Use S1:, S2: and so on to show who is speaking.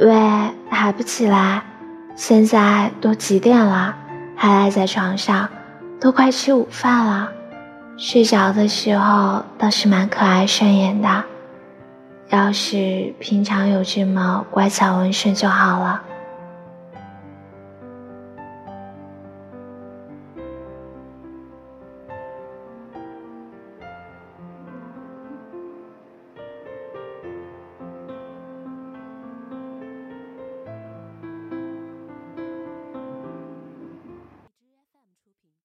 S1: 喂，还不起来，现在都几点了，还赖在床上，都快吃午饭了，睡着的时候倒是蛮可爱顺眼的，要是平常有这么乖巧温顺就好了。